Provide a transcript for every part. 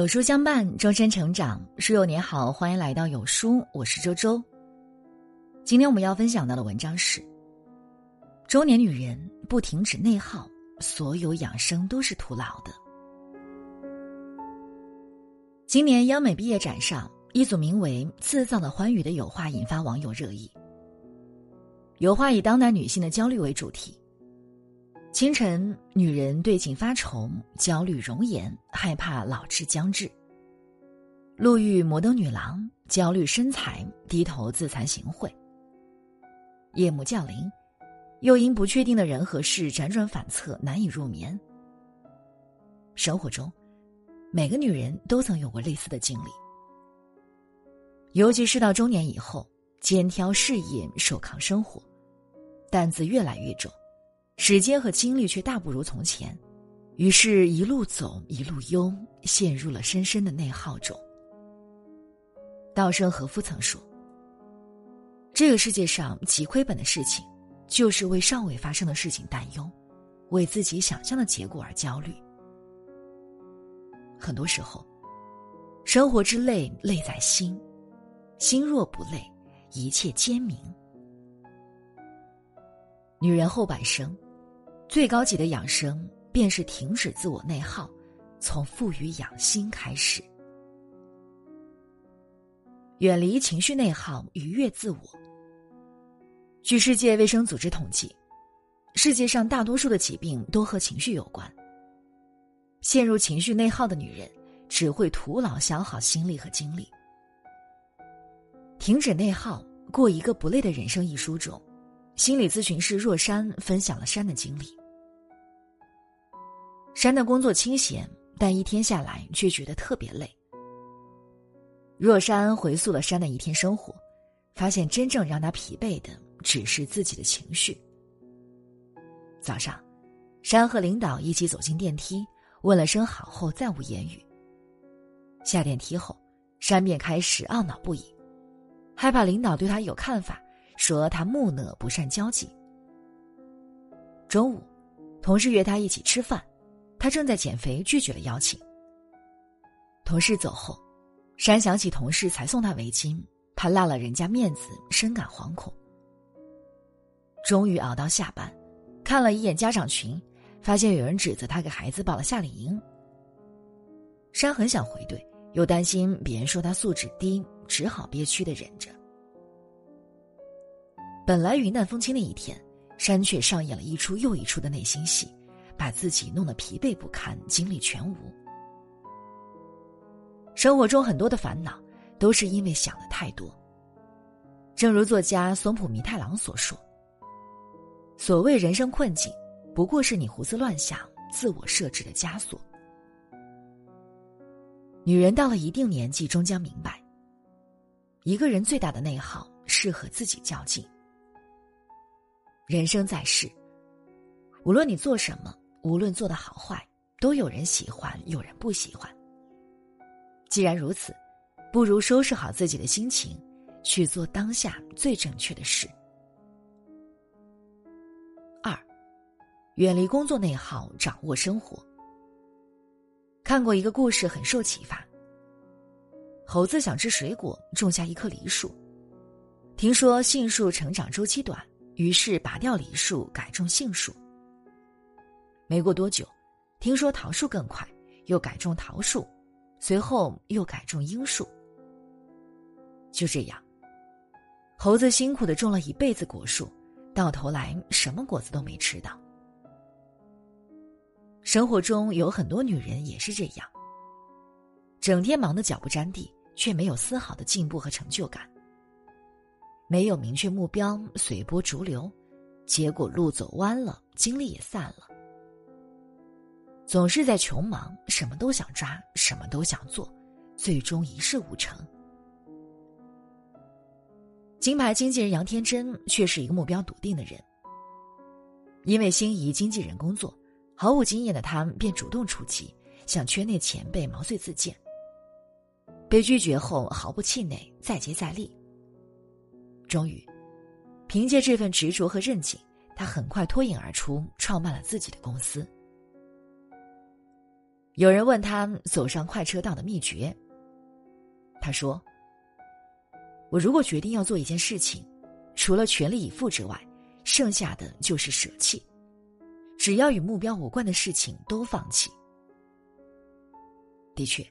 有书相伴，终身成长。书友你好，欢迎来到有书，我是周周。今天我们要分享到的文章是：中年女人不停止内耗，所有养生都是徒劳的。今年央美毕业展上，一组名为“自造的欢愉”的油画引发网友热议。油画以当代女性的焦虑为主题。清晨，女人对镜发愁，焦虑容颜，害怕老至将至。路遇摩登女郎，焦虑身材，低头自惭形秽。夜幕降临，又因不确定的人和事辗转反侧，难以入眠。生活中，每个女人都曾有过类似的经历，尤其是到中年以后，肩挑事业，手扛生活，担子越来越重。时间和精力却大不如从前，于是，一路走一路忧，陷入了深深的内耗中。稻盛和夫曾说：“这个世界上极亏本的事情，就是为尚未发生的事情担忧，为自己想象的结果而焦虑。”很多时候，生活之累，累在心；心若不累，一切皆明。女人后半生。最高级的养生，便是停止自我内耗，从富于养心开始，远离情绪内耗，愉悦自我。据世界卫生组织统计，世界上大多数的疾病都和情绪有关。陷入情绪内耗的女人，只会徒劳消耗心力和精力。停止内耗，过一个不累的人生一书中，心理咨询师若山分享了山的经历。山的工作清闲，但一天下来却觉得特别累。若山回溯了山的一天生活，发现真正让他疲惫的只是自己的情绪。早上，山和领导一起走进电梯，问了声好后再无言语。下电梯后，山便开始懊恼不已，害怕领导对他有看法，说他木讷不善交际。中午，同事约他一起吃饭。他正在减肥，拒绝了邀请。同事走后，山想起同事才送他围巾，怕落了人家面子，深感惶恐。终于熬到下班，看了一眼家长群，发现有人指责他给孩子报了夏令营。山很想回怼，又担心别人说他素质低，只好憋屈的忍着。本来云淡风轻的一天，山却上演了一出又一出的内心戏。把自己弄得疲惫不堪，精力全无。生活中很多的烦恼，都是因为想的太多。正如作家松浦弥太郎所说：“所谓人生困境，不过是你胡思乱想、自我设置的枷锁。”女人到了一定年纪，终将明白，一个人最大的内耗是和自己较劲。人生在世，无论你做什么。无论做的好坏，都有人喜欢，有人不喜欢。既然如此，不如收拾好自己的心情，去做当下最正确的事。二，远离工作内耗，掌握生活。看过一个故事，很受启发。猴子想吃水果，种下一棵梨树，听说杏树成长周期短，于是拔掉梨树，改种杏树。没过多久，听说桃树更快，又改种桃树，随后又改种樱树。就这样，猴子辛苦的种了一辈子果树，到头来什么果子都没吃到。生活中有很多女人也是这样，整天忙得脚不沾地，却没有丝毫的进步和成就感。没有明确目标，随波逐流，结果路走弯了，精力也散了。总是在穷忙，什么都想抓，什么都想做，最终一事无成。金牌经纪人杨天真却是一个目标笃定的人。因为心仪经纪人工作，毫无经验的他便主动出击，向圈内前辈毛遂自荐。被拒绝后毫不气馁，再接再厉。终于，凭借这份执着和韧劲，他很快脱颖而出，创办了自己的公司。有人问他走上快车道的秘诀，他说：“我如果决定要做一件事情，除了全力以赴之外，剩下的就是舍弃。只要与目标无关的事情都放弃。”的确，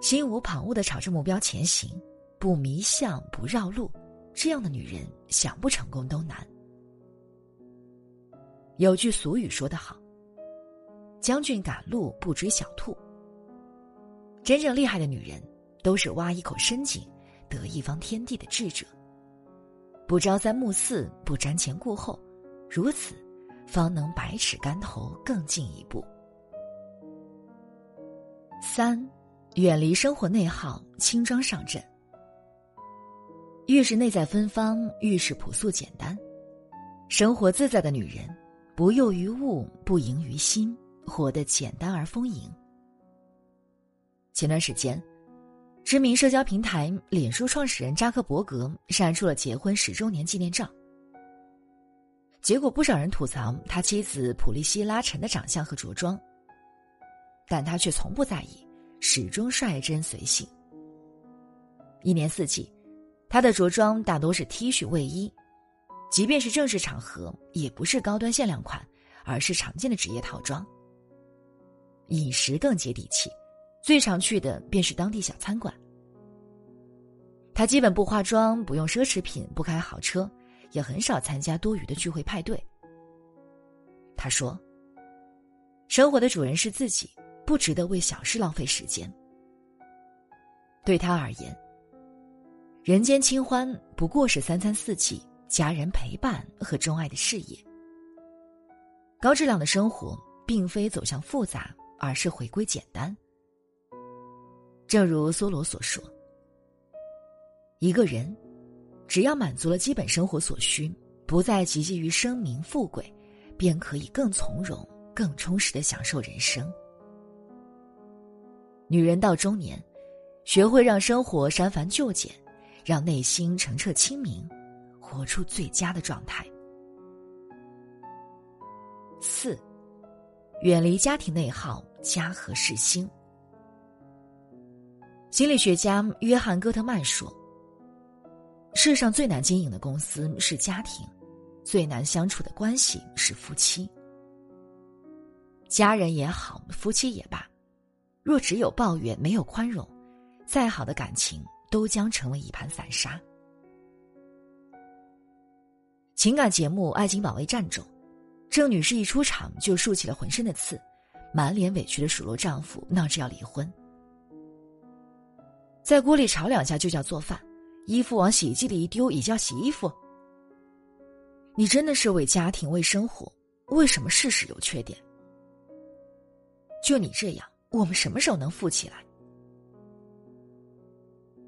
心无旁骛的朝着目标前行，不迷向，不绕路，这样的女人想不成功都难。有句俗语说得好。将军赶路不追小兔。真正厉害的女人，都是挖一口深井，得一方天地的智者。不朝三暮四，不瞻前顾后，如此，方能百尺竿头更进一步。三，远离生活内耗，轻装上阵。越是内在芬芳，越是朴素简单。生活自在的女人，不囿于物，不盈于心。活得简单而丰盈。前段时间，知名社交平台脸书创始人扎克伯格晒出了结婚十周年纪念照。结果不少人吐槽他妻子普利希拉陈的长相和着装，但他却从不在意，始终率真随性。一年四季，他的着装大多是 T 恤卫衣，即便是正式场合，也不是高端限量款，而是常见的职业套装。饮食更接地气，最常去的便是当地小餐馆。他基本不化妆，不用奢侈品，不开豪车，也很少参加多余的聚会派对。他说：“生活的主人是自己，不值得为小事浪费时间。”对他而言，人间清欢不过是三餐四季、家人陪伴和钟爱的事业。高质量的生活，并非走向复杂。而是回归简单。正如梭罗所说：“一个人，只要满足了基本生活所需，不再汲汲于声名富贵，便可以更从容、更充实的享受人生。”女人到中年，学会让生活删繁就简，让内心澄澈清明，活出最佳的状态。四。远离家庭内耗，家和事兴。心理学家约翰·戈特曼说：“世上最难经营的公司是家庭，最难相处的关系是夫妻。家人也好，夫妻也罢，若只有抱怨没有宽容，再好的感情都将成为一盘散沙。”情感节目《爱情保卫战》中。郑女士一出场就竖起了浑身的刺，满脸委屈的数落丈夫，闹着要离婚。在锅里炒两下就叫做饭，衣服往洗衣机里一丢也叫洗衣服。你真的是为家庭为生活，为什么事事有缺点？就你这样，我们什么时候能富起来？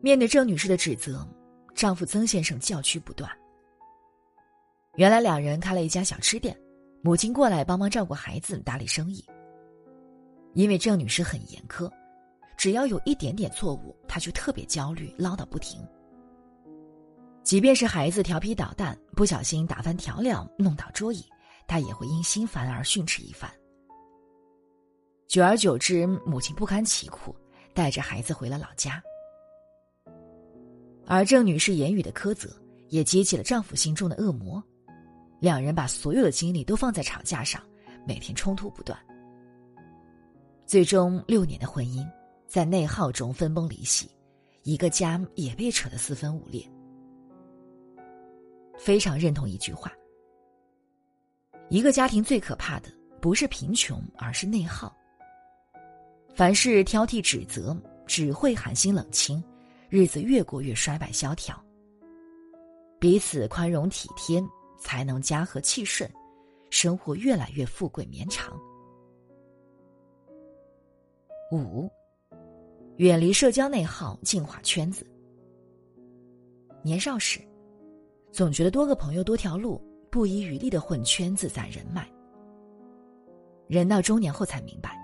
面对郑女士的指责，丈夫曾先生叫屈不断。原来两人开了一家小吃店。母亲过来帮忙照顾孩子、打理生意。因为郑女士很严苛，只要有一点点错误，她就特别焦虑，唠叨不停。即便是孩子调皮捣蛋，不小心打翻调料、弄倒桌椅，她也会因心烦而训斥一番。久而久之，母亲不堪其苦，带着孩子回了老家。而郑女士言语的苛责，也激起了丈夫心中的恶魔。两人把所有的精力都放在吵架上，每天冲突不断。最终六年的婚姻，在内耗中分崩离析，一个家也被扯得四分五裂。非常认同一句话：一个家庭最可怕的不是贫穷，而是内耗。凡事挑剔指责，只会寒心冷清，日子越过越衰败萧条。彼此宽容体贴。才能家和气顺，生活越来越富贵绵长。五，远离社交内耗，净化圈子。年少时，总觉得多个朋友多条路，不遗余力的混圈子攒人脉。人到中年后才明白，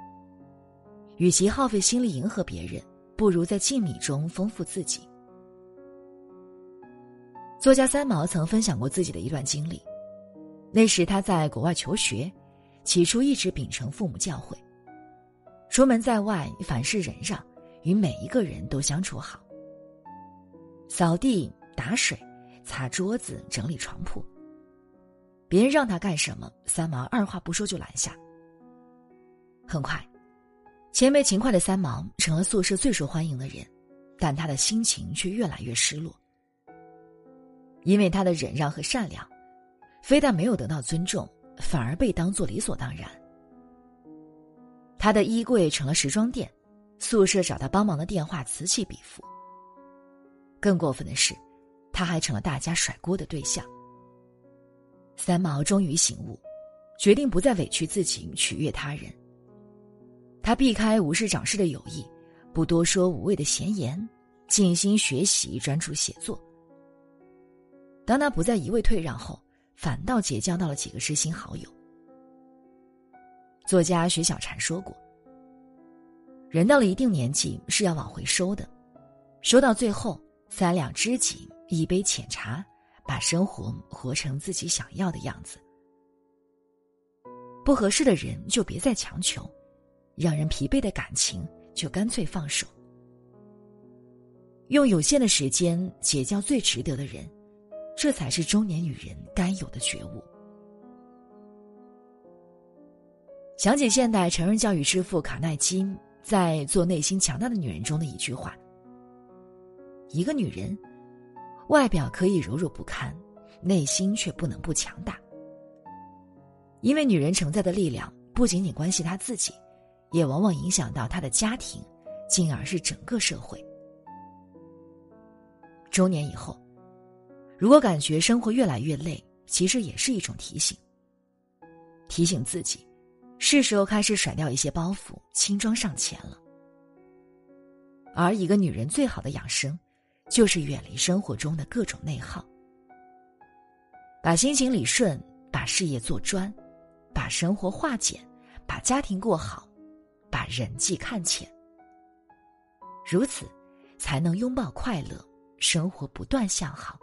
与其耗费心力迎合别人，不如在静谧中丰富自己。作家三毛曾分享过自己的一段经历，那时他在国外求学，起初一直秉承父母教诲，出门在外，凡事忍让，与每一个人都相处好。扫地、打水、擦桌子、整理床铺。别人让他干什么，三毛二话不说就拦下。很快，前辈勤快的三毛成了宿舍最受欢迎的人，但他的心情却越来越失落。因为他的忍让和善良，非但没有得到尊重，反而被当作理所当然。他的衣柜成了时装店，宿舍找他帮忙的电话此起彼伏。更过分的是，他还成了大家甩锅的对象。三毛终于醒悟，决定不再委屈自己取悦他人。他避开无事找事的友谊，不多说无谓的闲言，静心学习，专注写作。当他不再一味退让后，反倒结交到了几个知心好友。作家徐小婵说过：“人到了一定年纪是要往回收的，收到最后，三两知己，一杯浅茶。”把生活活成自己想要的样子，不合适的人就别再强求，让人疲惫的感情就干脆放手。用有限的时间结交最值得的人，这才是中年女人该有的觉悟。想起现代成人教育之父卡耐基在《做内心强大的女人》中的一句话：“一个女人。”外表可以柔弱不堪，内心却不能不强大。因为女人承载的力量不仅仅关系她自己，也往往影响到她的家庭，进而是整个社会。中年以后，如果感觉生活越来越累，其实也是一种提醒。提醒自己，是时候开始甩掉一些包袱，轻装上前了。而一个女人最好的养生。就是远离生活中的各种内耗，把心情理顺，把事业做专，把生活化简，把家庭过好，把人际看浅。如此，才能拥抱快乐，生活不断向好。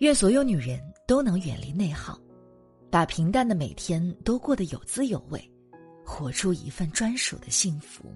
愿所有女人都能远离内耗，把平淡的每天都过得有滋有味，活出一份专属的幸福。